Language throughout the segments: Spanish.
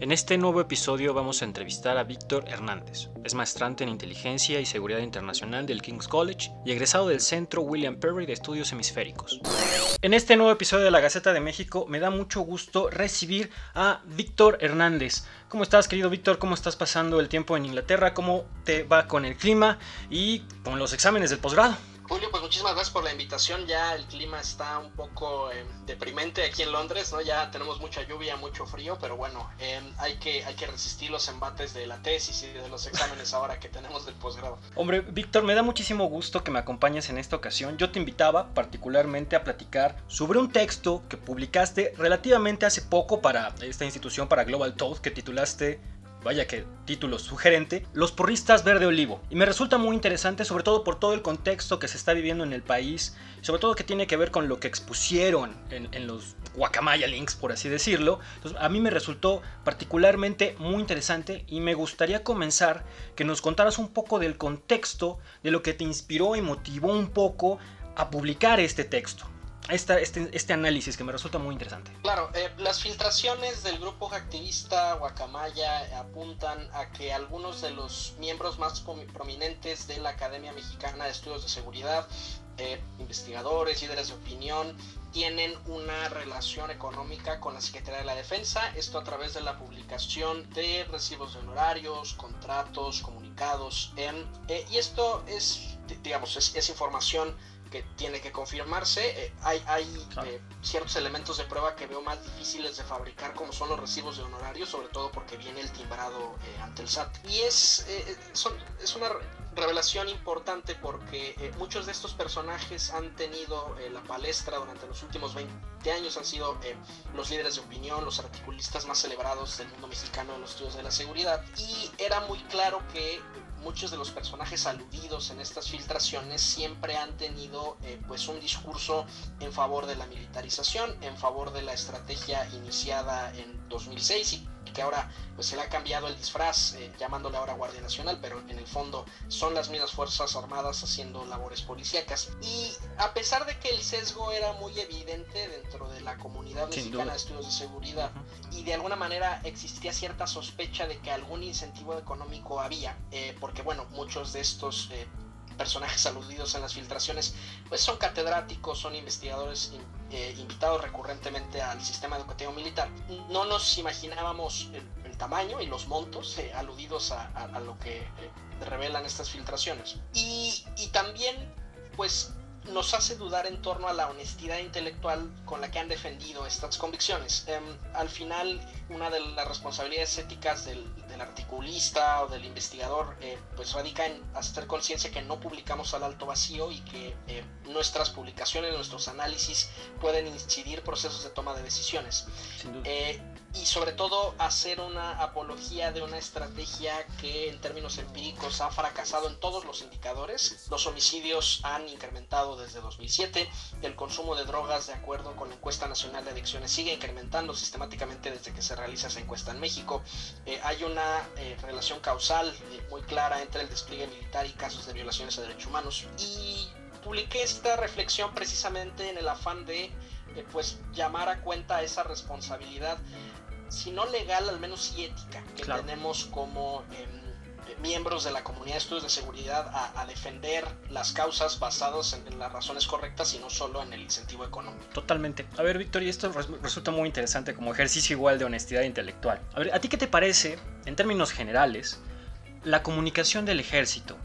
En este nuevo episodio vamos a entrevistar a Víctor Hernández. Es maestrante en Inteligencia y Seguridad Internacional del King's College y egresado del Centro William Perry de Estudios Hemisféricos. En este nuevo episodio de la Gaceta de México me da mucho gusto recibir a Víctor Hernández. ¿Cómo estás, querido Víctor? ¿Cómo estás pasando el tiempo en Inglaterra? ¿Cómo te va con el clima y con los exámenes del posgrado? Julio, pues muchísimas gracias por la invitación. Ya el clima está un poco eh, deprimente aquí en Londres, ¿no? Ya tenemos mucha lluvia, mucho frío, pero bueno, em, hay, que, hay que resistir los embates de la tesis y de los exámenes ahora que tenemos del posgrado. Hombre, Víctor, me da muchísimo gusto que me acompañes en esta ocasión. Yo te invitaba particularmente a platicar sobre un texto que publicaste relativamente hace poco para esta institución, para Global Toast, que titulaste vaya que título sugerente, Los porristas verde olivo. Y me resulta muy interesante, sobre todo por todo el contexto que se está viviendo en el país, sobre todo que tiene que ver con lo que expusieron en, los Guacamaya Links, por así decirlo. Entonces, a mí me resultó particularmente muy interesante y me gustaría comenzar que nos contaras un poco del contexto, de lo que te inspiró y motivó un poco a publicar este texto este, este, análisis que me resulta muy interesante. Claro, eh, las filtraciones del grupo activista Guacamaya apuntan a que algunos de los miembros más prominentes de la Academia Mexicana de Estudios de Seguridad, eh, investigadores, líderes de opinión, tienen una relación económica con la Secretaría de la Defensa, esto a través de la publicación de recibos de honorarios, contratos, comunicados, eh, y esto es, digamos, es información que tiene que confirmarse. Eh, hay hay eh, ciertos elementos de prueba que veo más difíciles de fabricar, como son los recibos de honorarios, sobre todo porque viene el timbrado eh, ante el SAT. Y es, es una revelación importante porque muchos de estos personajes han tenido la palestra durante los últimos 20 años, han sido los líderes de opinión, los articulistas más celebrados del mundo mexicano en los estudios de la seguridad. Y era muy claro que muchos de los personajes aludidos en estas filtraciones siempre han tenido eh, pues un discurso en favor de la militarización, en favor de la estrategia iniciada en 2006 y que ahora pues se le ha cambiado el disfraz eh, llamándole ahora Guardia Nacional, pero en el fondo son las mismas Fuerzas Armadas haciendo labores policíacas. Y a pesar de que el sesgo era muy evidente dentro de la comunidad mexicana de estudios de seguridad y de alguna manera existía cierta sospecha de que algún incentivo económico había, eh, porque bueno, muchos de estos... Eh, personajes aludidos en las filtraciones, pues son catedráticos, son investigadores invitados recurrentemente al sistema educativo militar. No nos imaginábamos el, tamaño y los montos eh, aludidos a, lo que eh, revelan estas filtraciones. Y también, pues, nos hace dudar en torno a la honestidad intelectual con la que han defendido estas convicciones. Em, al final, una de las responsabilidades éticas del, articulista o del investigador eh, pues radica en hacer conciencia que no publicamos al alto vacío y que eh, nuestras publicaciones, nuestros análisis pueden incidir procesos de toma de decisiones. Eh, y sobre todo hacer una apología de una estrategia que en términos empíricos ha fracasado en todos los indicadores. Los homicidios han incrementado desde 2007, el consumo de drogas de acuerdo con la encuesta nacional de adicciones sigue incrementando sistemáticamente desde que se realiza esa encuesta en México. Eh, hay una eh, relación causal eh, muy clara entre el despliegue militar y casos de violaciones a derechos humanos. Y publiqué esta reflexión precisamente en el afán de pues llamar a cuenta esa responsabilidad si no legal, al menos sí ética, que tenemos como em, miembros de la comunidad de estudios de seguridad a, defender las causas basadas en, las razones correctas y no solo en el incentivo económico. Totalmente. A ver, Víctor, y esto resulta muy interesante como ejercicio igual de honestidad intelectual. A ver, ¿a ti qué te parece, en términos generales, la comunicación del ejército?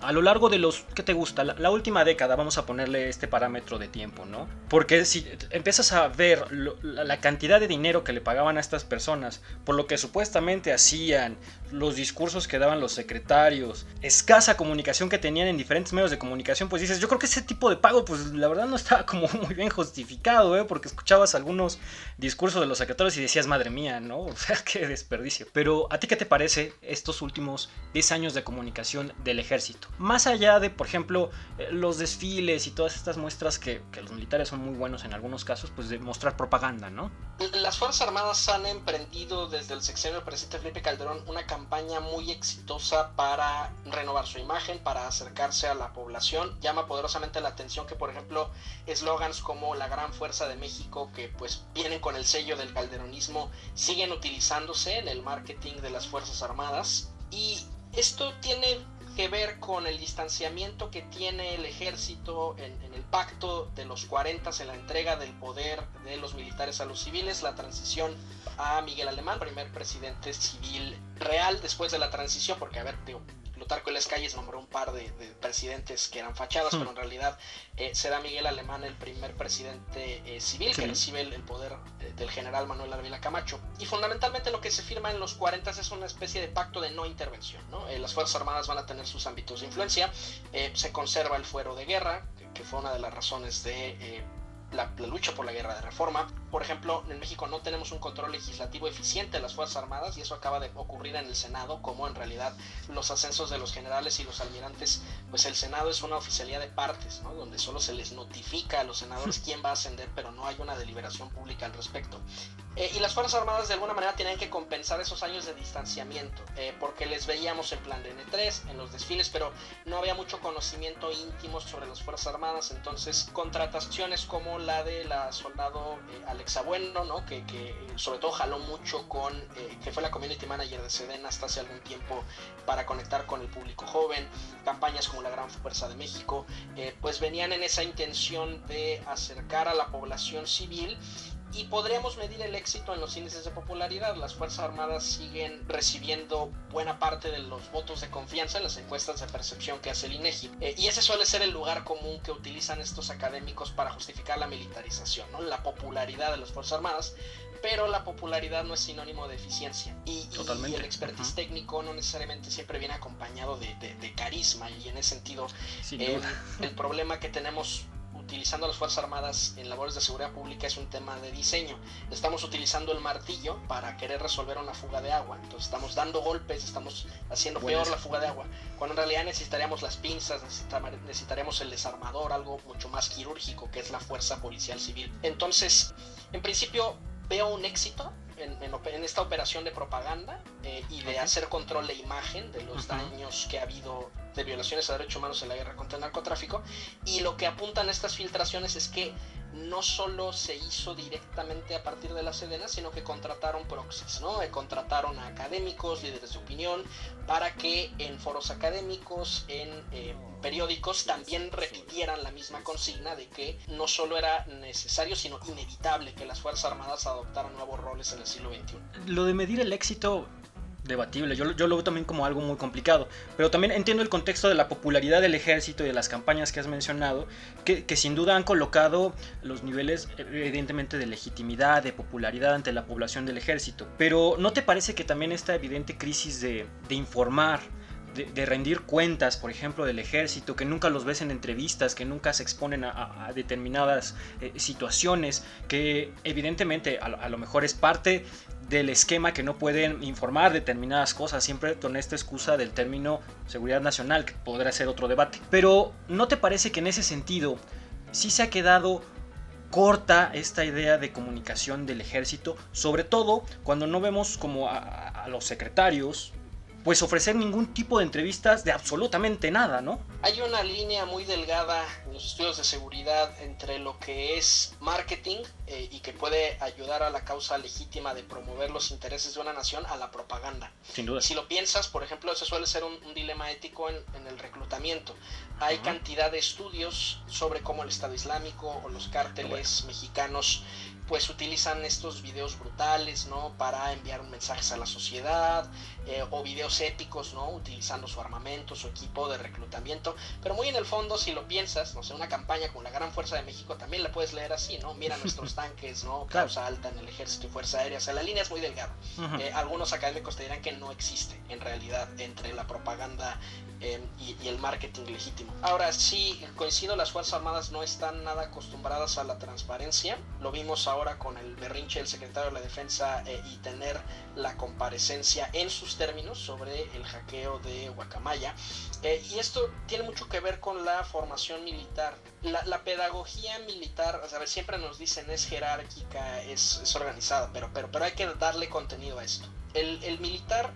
A lo largo de los, ¿qué te gusta? La, última década, vamos a ponerle este parámetro de tiempo, ¿no? Porque si empiezas a ver la, cantidad de dinero que le pagaban a estas personas, por lo que supuestamente hacían, los discursos que daban los secretarios, escasa comunicación que tenían en diferentes medios de comunicación, pues dices, yo creo que ese tipo de pago, pues la verdad no estaba como muy bien justificado, ¿eh? Porque escuchabas algunos discursos de los secretarios y decías, madre mía, ¿no? O sea, qué desperdicio. Pero, ¿a ti qué te parece estos últimos 10 años de comunicación del ejército? Más allá de, por ejemplo, eh, los desfiles y todas estas muestras que, que, los militares son muy buenos en algunos casos, pues de mostrar propaganda, ¿no? Las Fuerzas Armadas han emprendido desde el sexenio del presidente Felipe Calderón una campaña muy exitosa para renovar su imagen, para acercarse a la población. Llama poderosamente la atención que, por ejemplo, eslogans como la gran fuerza de México, que pues vienen con el sello del calderonismo, siguen utilizándose en el marketing de las Fuerzas Armadas. Y esto tiene que ver con el distanciamiento que tiene el ejército en, el pacto de los 40 en la entrega del poder de los militares a los civiles, la transición a Miguel Alemán, primer presidente civil real después de la transición, porque a ver, digo, Plutarco las Calles nombró un par de, presidentes que eran fachadas, hmm. pero en realidad eh, será Miguel Alemán el primer presidente eh, civil que recibe el, poder eh, del general Manuel Ávila Camacho. Y fundamentalmente lo que se firma en los 40 es una especie de pacto de no intervención. ¿no? las Fuerzas Armadas van a tener sus ámbitos de influencia, se conserva el fuero de guerra, que, fue una de las razones de la, lucha por la guerra de reforma. Por ejemplo, en México no tenemos un control legislativo eficiente de las Fuerzas Armadas y eso acaba de ocurrir en el Senado, como en realidad los ascensos de los generales y los almirantes, pues el Senado es una oficialía de partes, ¿no? donde solo se les notifica a los senadores quién va a ascender, pero no hay una deliberación pública al respecto. Eh, y las Fuerzas Armadas de alguna manera tienen que compensar esos años de distanciamiento, eh, porque les veíamos en plan de N3, en los desfiles, pero no había mucho conocimiento íntimo sobre las Fuerzas Armadas, entonces contrataciones como la de la soldado eh, Alexa Bueno, ¿no? que, que, sobre todo jaló mucho con, que fue la community manager de Sedena hasta hace algún tiempo para conectar con el público joven, campañas como la Gran Fuerza de México, pues venían en esa intención de acercar a la población civil y podríamos medir el éxito en los índices de popularidad. Las Fuerzas Armadas siguen recibiendo buena parte de los votos de confianza en las encuestas de percepción que hace el INEGI. Eh, y ese suele ser el lugar común que utilizan estos académicos para justificar la militarización, ¿no? la popularidad de las Fuerzas Armadas. Pero la popularidad no es sinónimo de eficiencia. Y, el expertise técnico no necesariamente siempre viene acompañado de, carisma. Y en ese sentido, eh, el problema que tenemos utilizando las Fuerzas Armadas en labores de seguridad pública es un tema de diseño. Estamos utilizando el martillo para querer resolver una fuga de agua. Entonces estamos dando golpes, estamos haciendo peor la fuga de agua. Cuando en realidad necesitaríamos las pinzas, necesitaríamos el desarmador, algo mucho más quirúrgico que es la Fuerza Policial Civil. Entonces, en principio veo un éxito en, esta operación de propaganda eh, y de hacer control de imagen de los daños que ha habido de violaciones a derechos humanos en la guerra contra el narcotráfico. Y lo que apuntan estas filtraciones es que no solo se hizo directamente a partir de la Sedena, sino que contrataron proxies, ¿no? Eh, contrataron a académicos, líderes de opinión, para que en foros académicos, en eh, periódicos, también repitieran la misma consigna de que no solo era necesario, sino inevitable que las Fuerzas Armadas adoptaran nuevos roles en el siglo XXI. Lo de medir el éxito debatible. Yo, yo, lo veo también como algo muy complicado. Pero también entiendo el contexto de la popularidad del ejército y de las campañas que has mencionado, que, sin duda han colocado los niveles, evidentemente, de legitimidad, de popularidad ante la población del ejército. Pero ¿no te parece que también esta evidente crisis de informar, de, rendir cuentas, por ejemplo, del ejército, que nunca los ves en entrevistas, que nunca se exponen a, determinadas eh, situaciones, que evidentemente a, lo mejor es parte del esquema que no pueden informar determinadas cosas, siempre con esta excusa del término seguridad nacional, que podrá ser otro debate. Pero ¿no te parece que en ese sentido sí se ha quedado corta esta idea de comunicación del ejército, sobre todo cuando no vemos como a los secretarios, pues ofrecer ningún tipo de entrevistas de absolutamente nada, ¿no? Hay una línea muy delgada en los estudios de seguridad entre lo que es marketing eh, y que puede ayudar a la causa legítima de promover los intereses de una nación a la propaganda. Sin duda. Si lo piensas, por ejemplo, eso suele ser un, dilema ético en, el reclutamiento. Hay cantidad de estudios sobre cómo el Estado Islámico o los cárteles mexicanos pues utilizan estos videos brutales, ¿no? Para enviar mensajes a la sociedad, eh, o videos épicos, ¿no? Utilizando su armamento, su equipo de reclutamiento pero muy en el fondo, si lo piensas, no sé, una campaña con la Gran Fuerza de México también la puedes leer así, ¿no? Mira nuestros tanques, ¿no? Causa alta en el ejército y fuerza aérea, o sea, la línea es muy delgada. Eh, algunos académicos te dirán que no existe en realidad entre la propaganda em, y, y, el marketing legítimo. Ahora sí, coincido, las Fuerzas Armadas no están nada acostumbradas a la transparencia, lo vimos ahora con el berrinche del secretario de la Defensa eh, y tener la comparecencia en sus términos sobre el hackeo de Guacamaya. Eh, y esto tiene mucho que ver con la formación militar. La, pedagogía militar, a ver, siempre nos dicen es jerárquica, es, es, organizada, pero, pero, pero hay que darle contenido a esto. El, el militar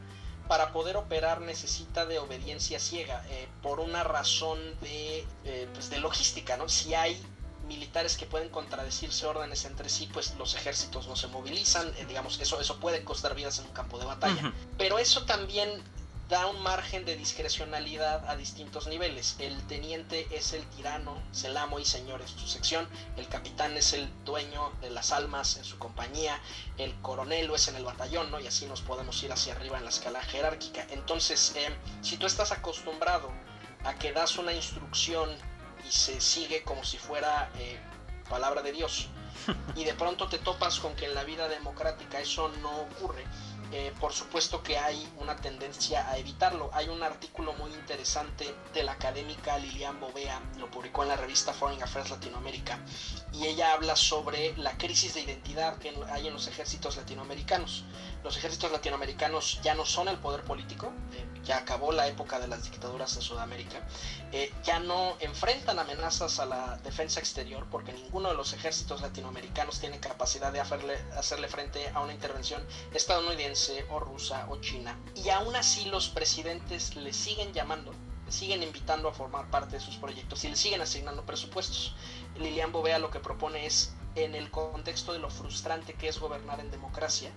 para poder operar necesita de obediencia ciega eh, por una razón de, pues de logística, ¿no? Si hay militares que pueden contradecirse órdenes entre sí, pues los ejércitos no se movilizan, eh, digamos, eso, eso puede costar vidas en un campo de batalla. Pero eso también da un margen de discrecionalidad a distintos niveles. El teniente es el tirano, es el amo y señor en su sección, el capitán es el dueño de las almas en su compañía, el coronel lo es en el batallón, ¿no? Y así nos podemos ir hacia arriba en la escala jerárquica. Entonces, eh, si tú estás acostumbrado a que das una instrucción y se sigue como si fuera eh, palabra de Dios. Y de pronto te topas con que en la vida democrática eso no ocurre. Eh, por supuesto que hay una tendencia a evitarlo. Hay un artículo muy interesante de la académica Lilian Bovea, lo publicó en la revista Foreign Affairs Latinoamérica, y ella habla sobre la crisis de identidad que hay en los ejércitos latinoamericanos. Los ejércitos latinoamericanos ya no son el poder político, eh, ya acabó la época de las dictaduras en Sudamérica, eh, ya no enfrentan amenazas a la defensa exterior porque ninguno de los ejércitos latinoamericanos tiene capacidad de hacerle, hacerle frente a una intervención estadounidense o rusa o china. Y aún así los presidentes le siguen llamando, le siguen invitando a formar parte de sus proyectos y le siguen asignando presupuestos. Lilian Bovea lo que propone es, en el contexto de lo frustrante que es gobernar en democracia,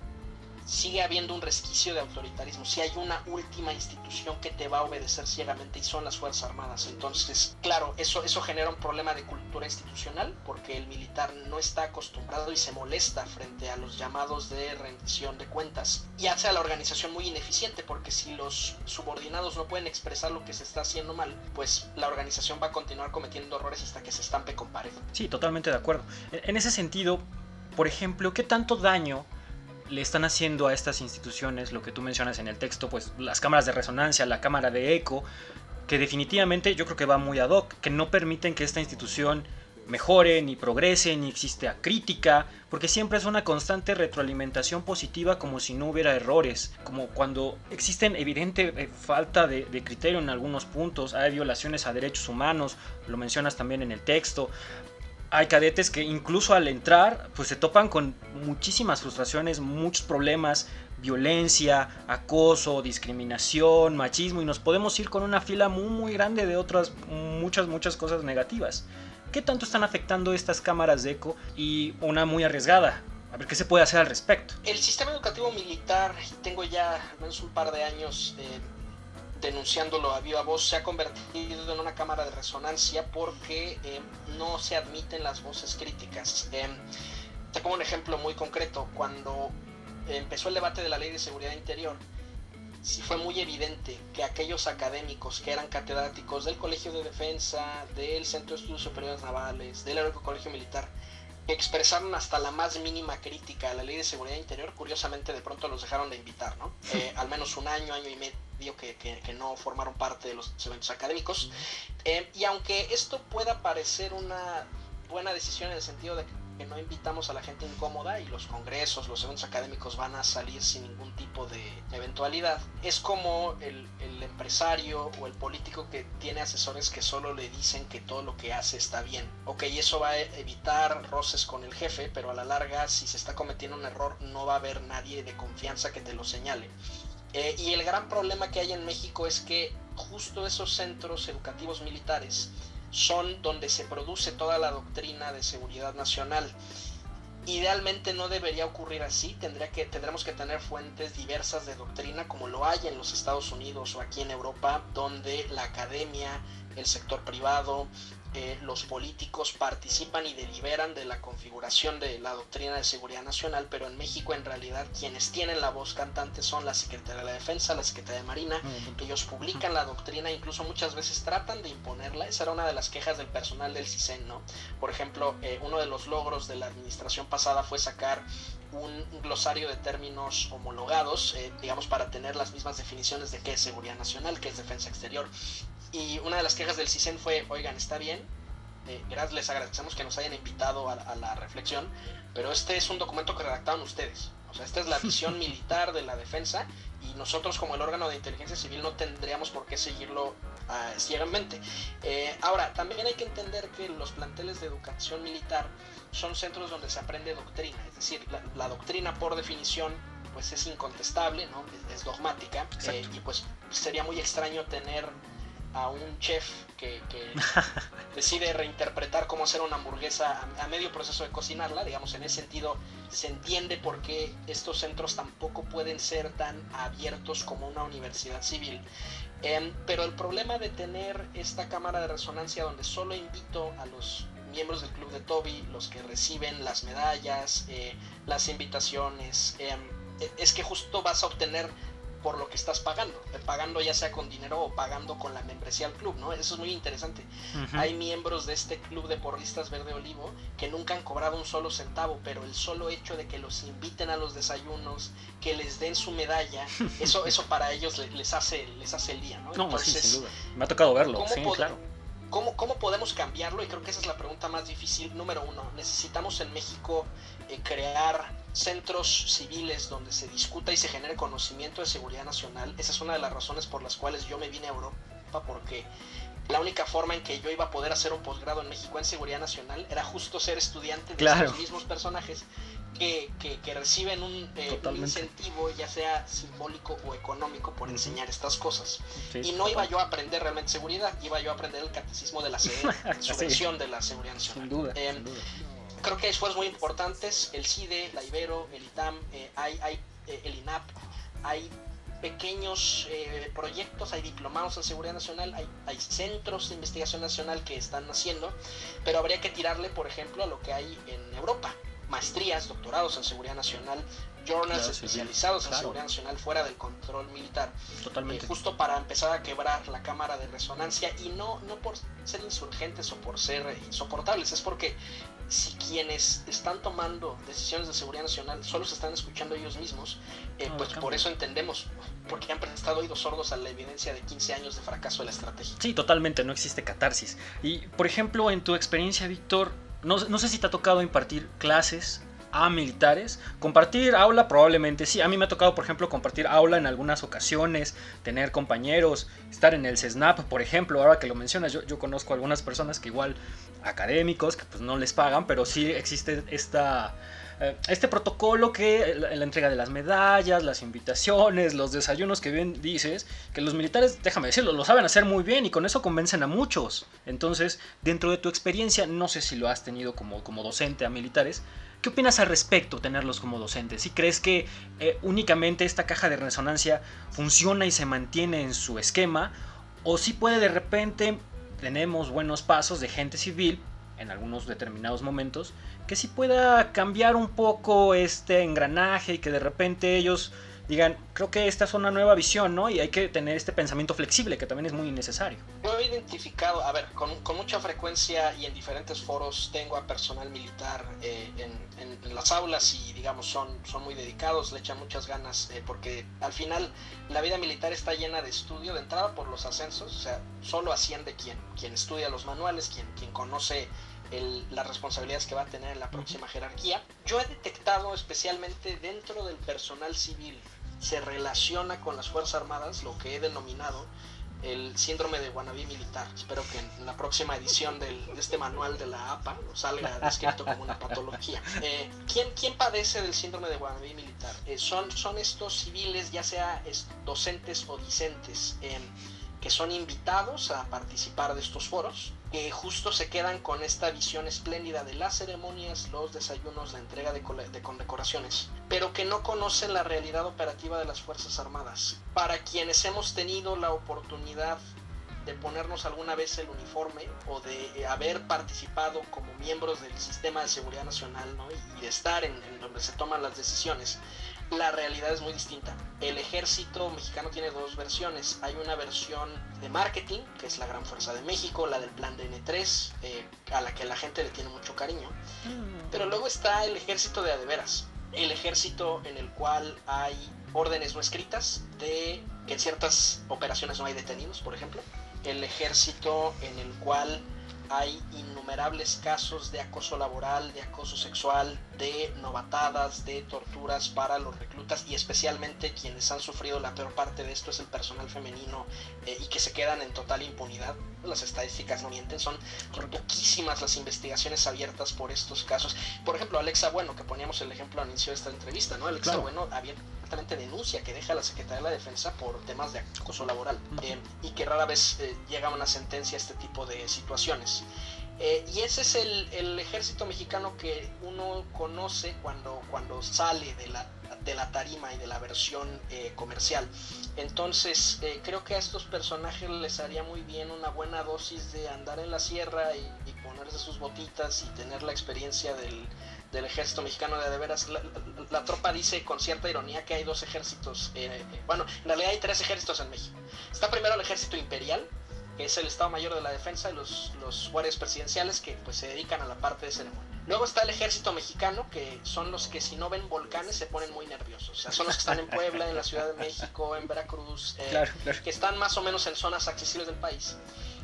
sigue habiendo un resquicio de autoritarismo. Si hay una última institución que te va a obedecer ciegamente y son las Fuerzas Armadas. Entonces, claro, eso, eso genera un problema de cultura institucional porque el militar no está acostumbrado y se molesta frente a los llamados de rendición de cuentas y hace a la organización muy ineficiente porque si los subordinados no pueden expresar lo que se está haciendo mal, pues la organización va a continuar cometiendo errores hasta que se estampe con pared. Sí, totalmente de acuerdo. En ese sentido, por ejemplo, ¿qué tanto daño le están haciendo a estas instituciones, lo que tú mencionas en el texto, pues las cámaras de resonancia, la cámara de eco, que definitivamente yo creo que va muy ad hoc, que no permiten que esta institución mejore, ni progrese, ni exista crítica, porque siempre es una constante retroalimentación positiva como si no hubiera errores, como cuando existen evidente eh, falta de, criterio en algunos puntos, hay violaciones a derechos humanos, lo mencionas también en el texto, hay cadetes que incluso al entrar pues se topan con muchísimas frustraciones, muchos problemas, violencia, acoso, discriminación, machismo y nos podemos ir con una fila muy muy grande de otras muchas muchas cosas negativas. ¿Qué tanto están afectando estas cámaras de eco y una muy arriesgada? A ver qué se puede hacer al respecto. El sistema educativo militar, tengo ya al menos un par de años eh, denunciándolo a viva voz, se ha convertido en una cámara de resonancia porque eh, no se admiten las voces críticas. Eh, te pongo un ejemplo muy concreto. Cuando empezó el debate de la ley de seguridad interior, sí fue muy evidente que aquellos académicos que eran catedráticos del Colegio de Defensa, del Centro de Estudios Superiores Navales, del Aerocolegio Colegio Militar, expresaron hasta la más mínima crítica a la ley de seguridad interior, curiosamente de pronto los dejaron de invitar, ¿no? Eh, al menos un año, año y medio que, que, no formaron parte de los eventos académicos. Eh, y aunque esto pueda parecer una buena decisión en el sentido de que que no invitamos a la gente incómoda y los congresos, los eventos académicos van a salir sin ningún tipo de eventualidad. Es como el, el, empresario o el político que tiene asesores que solo le dicen que todo lo que hace está bien. Ok, eso va a evitar roces con el jefe, pero a la larga si se está cometiendo un error no va a haber nadie de confianza que te lo señale. Eh, y el gran problema que hay en México es que justo esos centros educativos militares son donde se produce toda la doctrina de seguridad nacional. Idealmente no debería ocurrir así, tendría que, tendremos que tener fuentes diversas de doctrina como lo hay en los Estados Unidos o aquí en Europa, donde la academia, el sector privado, eh, los políticos participan y deliberan de la configuración de la doctrina de seguridad nacional, pero en México en realidad quienes tienen la voz cantante son la Secretaría de la Defensa, la Secretaría de Marina, ellos publican la doctrina, incluso muchas veces tratan de imponerla, esa era una de las quejas del personal del CISEN, ¿no? Por ejemplo, eh, uno de los logros de la administración pasada fue sacar un glosario de términos homologados, eh, digamos, para tener las mismas definiciones de qué es seguridad nacional, qué es defensa exterior. Y una de las quejas del CISEN fue, oigan, está bien, eh, les agradecemos que nos hayan invitado a, la reflexión, pero este es un documento que redactaron ustedes. O sea, esta es la visión militar de la defensa y nosotros como el órgano de inteligencia civil no tendríamos por qué seguirlo ah, ciegamente. Eh, ahora, también hay que entender que los planteles de educación militar son centros donde se aprende doctrina, es decir, la, doctrina por definición pues es incontestable, ¿no? es, dogmática eh, y pues sería muy extraño tener a un chef que, decide reinterpretar cómo hacer una hamburguesa a, medio proceso de cocinarla, digamos, en ese sentido se entiende por qué estos centros tampoco pueden ser tan abiertos como una universidad civil. Em, pero el problema de tener esta cámara de resonancia donde solo invito a los miembros del club de Toby, los que reciben las medallas, eh, las invitaciones, em, e, es que justo vas a obtener por lo que estás pagando, eh, pagando ya sea con dinero o pagando con la membresía al club, ¿no? Eso es muy interesante. Hay miembros de este club de porristas Verde Olivo que nunca han cobrado un solo centavo, pero el solo hecho de que los inviten a los desayunos, que les den su medalla, eso, eso para ellos les hace, les hace el día, ¿no? No, sí, sin duda. Me ha tocado verlo, sí, claro. ¿Cómo, ¿Cómo podemos cambiarlo? Y creo que esa es la pregunta más difícil. Número uno, necesitamos en México eh, crear centros civiles donde se discuta y se genere conocimiento de seguridad nacional. Esa es una de las razones por las cuales yo me vine a Europa, porque la única forma en que yo iba a poder hacer un posgrado en México en seguridad nacional era justo ser estudiante de los mismos personajes que, que, reciben eh, un, incentivo, ya sea simbólico o económico, por enseñar estas cosas. y no iba yo a aprender realmente seguridad, iba yo a aprender el catecismo de la CE, su versión de la seguridad nacional. Sin duda, em, Creo que hay esfuerzos muy importantes, el CIDE, la Ibero, el ITAM, eh, hay, hay eh, el INAP, hay pequeños proyectos, hay diplomados en seguridad nacional, hay, hay, centros de investigación nacional que están haciendo, pero habría que tirarle, por ejemplo, a lo que hay en Europa maestrías, doctorados en seguridad nacional, journals especializados en seguridad nacional fuera del control militar. Totalmente. Eh, justo para empezar a quebrar la cámara de resonancia y no, no por ser insurgentes o por ser insoportables, es porque si quienes están tomando decisiones de seguridad nacional solo se están escuchando ellos mismos, eh, pues por eso entendemos, porque han prestado oídos sordos a la evidencia de 15 años de fracaso de la estrategia. Sí, totalmente, no existe catarsis. Y, por ejemplo, en tu experiencia, Víctor, no, sé si te ha tocado impartir clases a militares. Compartir aula probablemente sí. A mí me ha tocado, por ejemplo, compartir aula en algunas ocasiones, tener compañeros, estar en el CESNAP, por ejemplo, ahora que lo mencionas, yo, yo conozco algunas personas que igual académicos, que pues no les pagan, pero sí existe esta este protocolo que la, entrega de las medallas, las invitaciones, los desayunos que bien dices, que los militares, déjame decirlo, lo saben hacer muy bien y con eso convencen a muchos. Entonces, dentro de tu experiencia, no sé si lo has tenido como, como docente a militares, ¿Qué opinas al respecto tenerlos como docentes? ¿Si crees que eh, únicamente esta caja de resonancia funciona y se mantiene en su esquema? ¿O si puede de repente tenemos buenos pasos de gente civil en algunos determinados momentos que sí pueda cambiar un poco este engranaje y que de repente ellos digan, creo que esta es una nueva visión, ¿no? Y hay que tener este pensamiento flexible, que también es muy necesario. Yo he identificado, a ver, con, mucha frecuencia y en diferentes foros tengo a personal militar eh, en, las aulas y, digamos, son, son muy dedicados, le echan muchas ganas, eh, porque al final la vida militar está llena de estudio, de entrada por los ascensos, o sea, solo asciende quien, quien estudia los manuales, quien, quien conoce las responsabilidades que va a tener en la próxima jerarquía. Yo he detectado especialmente dentro del personal civil se relaciona con las Fuerzas Armadas lo que he denominado el síndrome de Guanabí militar. Espero que en la próxima edición de este manual de la APA salga descrito como una patología. Eh, ¿quién, ¿quién, padece del síndrome de Guanabí militar? Eh, son, son estos civiles, ya sea docentes o discentes, que son invitados a participar de estos foros que justo se quedan con esta visión espléndida de las ceremonias, los desayunos, la entrega de, condecoraciones, pero que no conocen la realidad operativa de las Fuerzas Armadas. Para quienes hemos tenido la oportunidad de ponernos alguna vez el uniforme o de haber participado como miembros del sistema de seguridad nacional y, de estar en, donde se toman las decisiones, la realidad es muy distinta. El ejército mexicano tiene dos versiones. Hay una versión de marketing, que es la Gran Fuerza de México, la del plan de N3, eh, a la que la gente le tiene mucho cariño. Mm. Pero luego está el ejército de adeveras, el ejército en el cual hay órdenes no escritas de que en ciertas operaciones no hay detenidos, por ejemplo. El ejército en el cual hay innumerables casos de acoso laboral, de acoso sexual, de novatadas, de torturas para los reclutas y especialmente quienes han sufrido la peor parte de esto es el personal femenino eh, y que se quedan en total impunidad. Las estadísticas no mienten, son poquísimas las investigaciones abiertas por estos casos. Por ejemplo, Alexa Bueno, que poníamos el ejemplo al inicio de esta entrevista, ¿no? Alexa Bueno denuncia que deja a la Secretaría de la Defensa por temas de acoso laboral eh, y que rara vez eh, llega a una sentencia a este tipo de situaciones. Eh, y ese es el, ejército mexicano que uno conoce cuando, cuando sale de la, de la tarima y de la versión eh, comercial. Entonces eh, creo que a estos personajes les haría muy bien una buena dosis de andar en la sierra y, ponerse sus botitas y tener la experiencia del, ejército mexicano de, de veras. La, tropa dice con cierta ironía que hay dos ejércitos. bueno, en realidad hay tres ejércitos en México. Está primero el ejército imperial, que es el Estado Mayor de la Defensa y los, los guardias presidenciales que pues se dedican a la parte de ceremonia. Luego está el ejército mexicano, que son los que si no ven volcanes se ponen muy nerviosos. O sea, son los que están en Puebla, en la Ciudad de México, en Veracruz, eh, que están más o menos en zonas accesibles del país.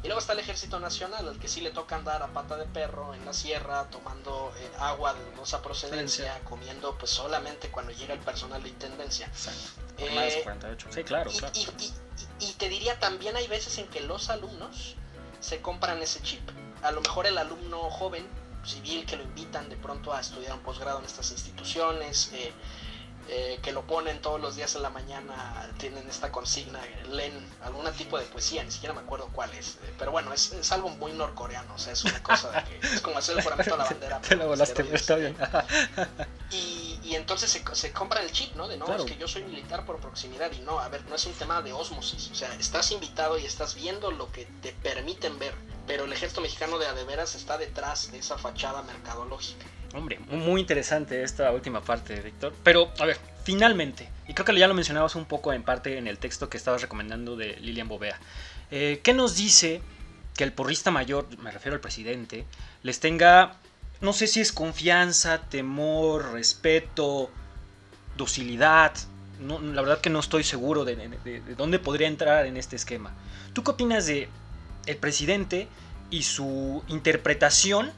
Y luego está el Ejército Nacional, al que sí le toca andar a pata de perro en la sierra, tomando eh, agua de dudosa procedencia, comiendo pues solamente cuando llega el personal de intendencia. Exacto. Eh, 48. Sí, claro, claro. Y, te diría, también hay veces en que los alumnos se compran ese chip. A lo mejor el alumno joven, civil, que lo invitan de pronto a estudiar un posgrado en estas instituciones, eh, eh, que lo ponen todos los días en la mañana, tienen esta consigna, leen algún tipo de poesía, ni siquiera me acuerdo cuál es, eh, pero bueno, es, es, algo muy norcoreano, o sea, es una cosa de que es como hacer el juramento a la bandera. Te lo volaste, está bien. y, y, entonces se, se, compra el chip, ¿no? De no, es que yo soy militar por proximidad y no, a ver, no es un tema de osmosis, o sea, estás invitado y estás viendo lo que te permiten ver, pero el ejército mexicano de adeveras está detrás de esa fachada mercadológica. Hombre, muy interesante esta última parte, Víctor. Pero, a ver, finalmente, y creo que ya lo mencionabas un poco en parte en el texto que estabas recomendando de Lilian Bovea, eh, ¿qué nos dice que el porrista mayor, me refiero al presidente, les tenga, no sé si es confianza, temor, respeto, docilidad? No, la verdad que no estoy seguro de, de, de dónde podría entrar en este esquema. ¿Tú qué opinas de el presidente y su interpretación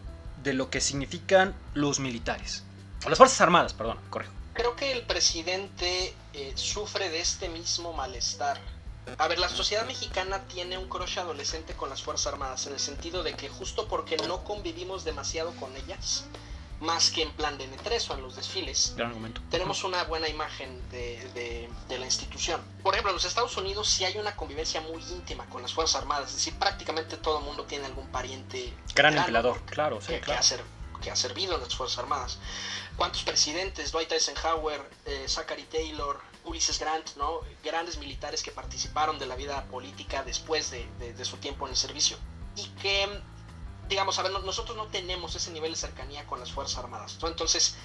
de lo que significan los militares. O las Fuerzas Armadas, perdón, correcto. Creo que el presidente eh, sufre de este mismo malestar. A ver, la sociedad mexicana tiene un crush adolescente con las Fuerzas Armadas, en el sentido de que justo porque no convivimos demasiado con ellas, más que en plan de N3 o en los desfiles, tenemos una buena imagen de, la institución. Por ejemplo, en los Estados Unidos sí hay una convivencia muy íntima con las Fuerzas Armadas, es decir, prácticamente todo el mundo tiene algún pariente. Gran empleador, claro, sí, que, ha que, ha servido en las Fuerzas Armadas. ¿Cuántos presidentes? Dwight Eisenhower, eh, Zachary Taylor, Ulysses Grant, ¿no? Grandes militares que participaron de la vida política después de, de su tiempo en el servicio. Y que digamos, a ver, nosotros no tenemos ese nivel de cercanía con las Fuerzas Armadas. Entonces,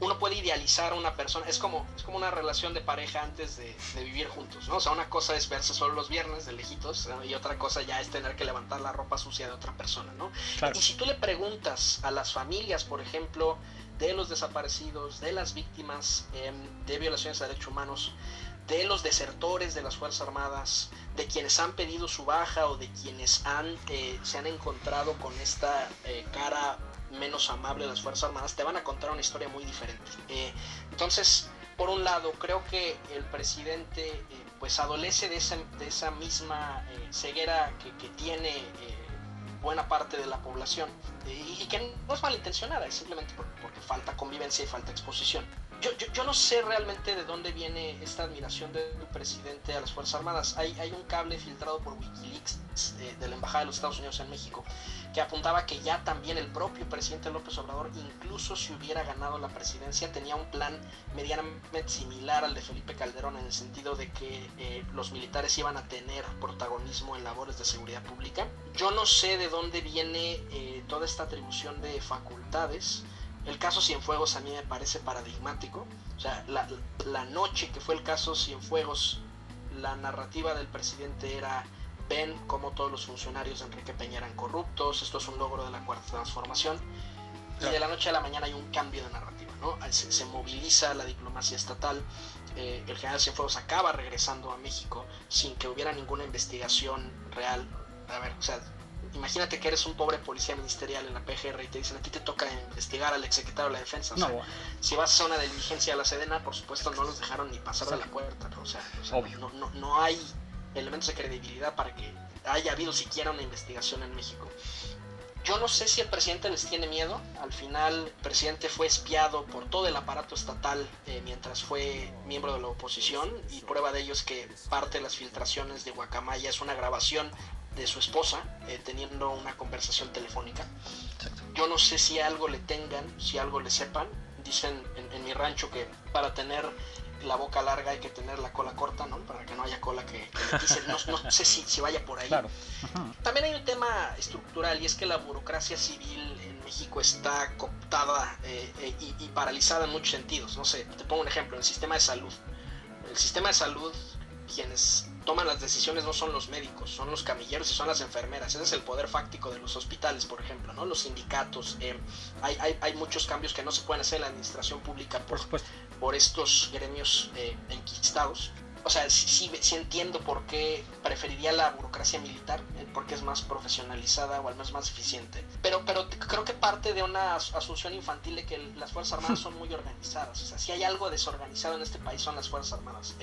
uno puede idealizar a una persona, es como, es como una relación de pareja antes de, vivir juntos, ¿no? O sea, una cosa es verse solo los viernes de lejitos y otra cosa ya es tener que levantar la ropa sucia de otra persona, ¿no? Y si tú le preguntas a las familias, por ejemplo, de los desaparecidos, de las víctimas em, de violaciones de derechos humanos, de los desertores de las Fuerzas Armadas, de quienes han pedido su baja o de quienes han, eh, se han encontrado con esta eh, cara menos amable de las Fuerzas Armadas, te van a contar una historia muy diferente. Eh, entonces, por un lado, creo que el presidente pues adolece de esa, de esa misma ceguera que tiene buena parte de la población y, que no es malintencionada, es simplemente porque falta convivencia y falta exposición yo, no sé realmente de dónde viene esta admiración del presidente a las Fuerzas Armadas. Hay, hay un cable filtrado por Wikileaks de, la Embajada de los Estados Unidos en México que apuntaba que ya también el propio presidente López Obrador, incluso si hubiera ganado la presidencia, tenía un plan medianamente similar al de Felipe Calderón en el sentido de que eh, los militares iban a tener protagonismo en labores de seguridad pública. Yo no sé de dónde viene eh, toda esta atribución de facultades. El caso Cienfuegos a mí me parece paradigmático. O sea, la, la noche que fue el caso Cienfuegos, la narrativa del presidente era ven cómo todos los funcionarios de Enrique Peña eran corruptos, esto es un logro de la cuarta transformación, y de la noche a la mañana hay un cambio de narrativa, ¿no? Se, moviliza la diplomacia estatal, eh, el general Cienfuegos acaba regresando a México sin que hubiera ninguna investigación real. A ver, o sea, imagínate que eres un pobre policía ministerial en la PGR y te dicen a ti te toca investigar al exsecretario de la defensa. O sea, si vas a una diligencia a la Sedena, por supuesto no los dejaron ni pasar de la puerta. O sea, No, no, no hay elementos de credibilidad para que haya habido siquiera una investigación en México. Yo no sé si el presidente les tiene miedo. Al final, el presidente fue espiado por todo el aparato estatal eh, mientras fue miembro de la oposición. Y prueba de ello es que parte de las filtraciones de Guacamaya es una grabación de su esposa eh, teniendo una conversación telefónica. Yo no sé si algo le tengan, si algo le sepan. Dicen en mi rancho que para tener la boca larga hay que tener la cola corta, ¿no? Para que no haya cola que, no, no, sé si, si, vaya por ahí. También hay un tema estructural y es que la burocracia civil en México está cooptada eh, eh, y, y, paralizada en muchos sentidos. No sé, te pongo un ejemplo, el sistema de salud. El sistema de salud, quienes toman las decisiones no son los médicos, son los camilleros y son las enfermeras. Ese es el poder fáctico de los hospitales, por ejemplo, ¿no? Los sindicatos. Eh, hay, hay, hay, muchos cambios que no se pueden hacer en la administración pública por, por, estos gremios eh, enquistados. O sea, sí, sí, entiendo por qué preferiría la burocracia militar, eh, porque es más profesionalizada o al menos más eficiente. Pero, pero creo que parte de una asunción infantil de que las Fuerzas Armadas son muy organizadas. O sea, si hay algo desorganizado en este país son las Fuerzas Armadas.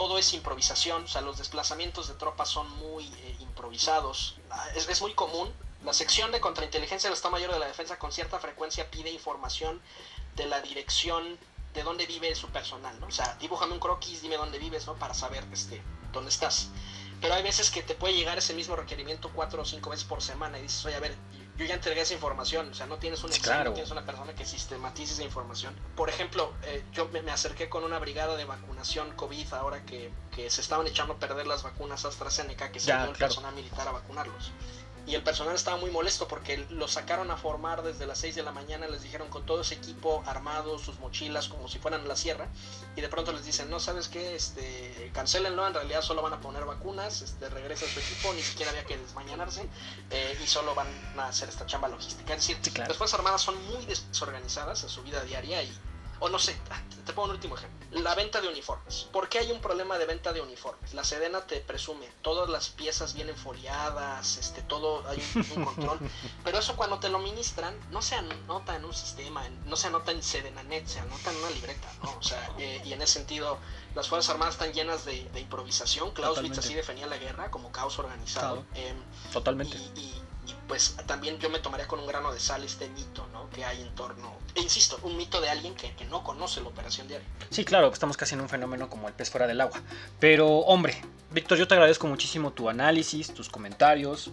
Todo es improvisación, o sea, los desplazamientos de tropas son muy eh, improvisados. Ah, es, es, muy común. La sección de contrainteligencia del Estado Mayor de la Defensa con cierta frecuencia pide información de la dirección de dónde vive su personal, ¿no? O sea, dibújame un croquis, dime dónde vives, ¿no? Para saber este, dónde estás. Pero hay veces que te puede llegar ese mismo requerimiento cuatro o cinco veces por semana y dices, oye, a ver, yo ya entregué esa información, o sea, no tienes un no tienes una persona que sistematice esa información. Por ejemplo, eh, yo me, acerqué con una brigada de vacunación COVID ahora que, que, se estaban echando a perder las vacunas AstraZeneca, que se dio el personal militar a vacunarlos y el personal estaba muy molesto porque los sacaron a formar desde las 6 de la mañana, les dijeron con todo ese equipo armado, sus mochilas como si fueran la sierra, y de pronto les dicen, no, ¿sabes qué? Este, cancelenlo, en realidad solo van a poner vacunas, este, regresa su equipo, ni siquiera había que desmañanarse, eh, y solo van a hacer esta chamba logística. Es decir, las Fuerzas Armadas son muy desorganizadas en su vida diaria y o no sé, te pongo un último ejemplo. La venta de uniformes. ¿Por qué hay un problema de venta de uniformes? La Sedena te presume, todas las piezas vienen foliadas, este, todo, hay un, control. pero eso cuando te lo ministran, no se anota en un sistema, no se anota en Sedenanet, se anota en una libreta, ¿no? O sea, eh, y en ese sentido, las Fuerzas Armadas están llenas de, improvisación. Clausewitz así definía la guerra como caos organizado. Em, Totalmente. y pues también yo me tomaría con un grano de sal este mito ¿no? que hay en torno, e insisto, un mito de alguien que, que, no conoce la operación diaria. Sí, claro, estamos casi en un fenómeno como el pez fuera del agua. Pero hombre, Víctor, yo te agradezco muchísimo tu análisis, tus comentarios.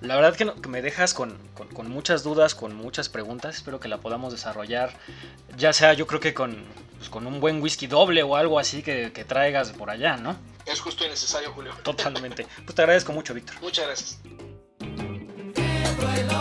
La verdad que, que me dejas con, con, con, muchas dudas, con muchas preguntas. Espero que la podamos desarrollar, ya sea yo creo que con, pues, con un buen whisky doble o algo así que, que traigas por allá, ¿no? Es justo y necesario, Julio. Totalmente. Pues te agradezco mucho, Víctor. Muchas gracias. right now.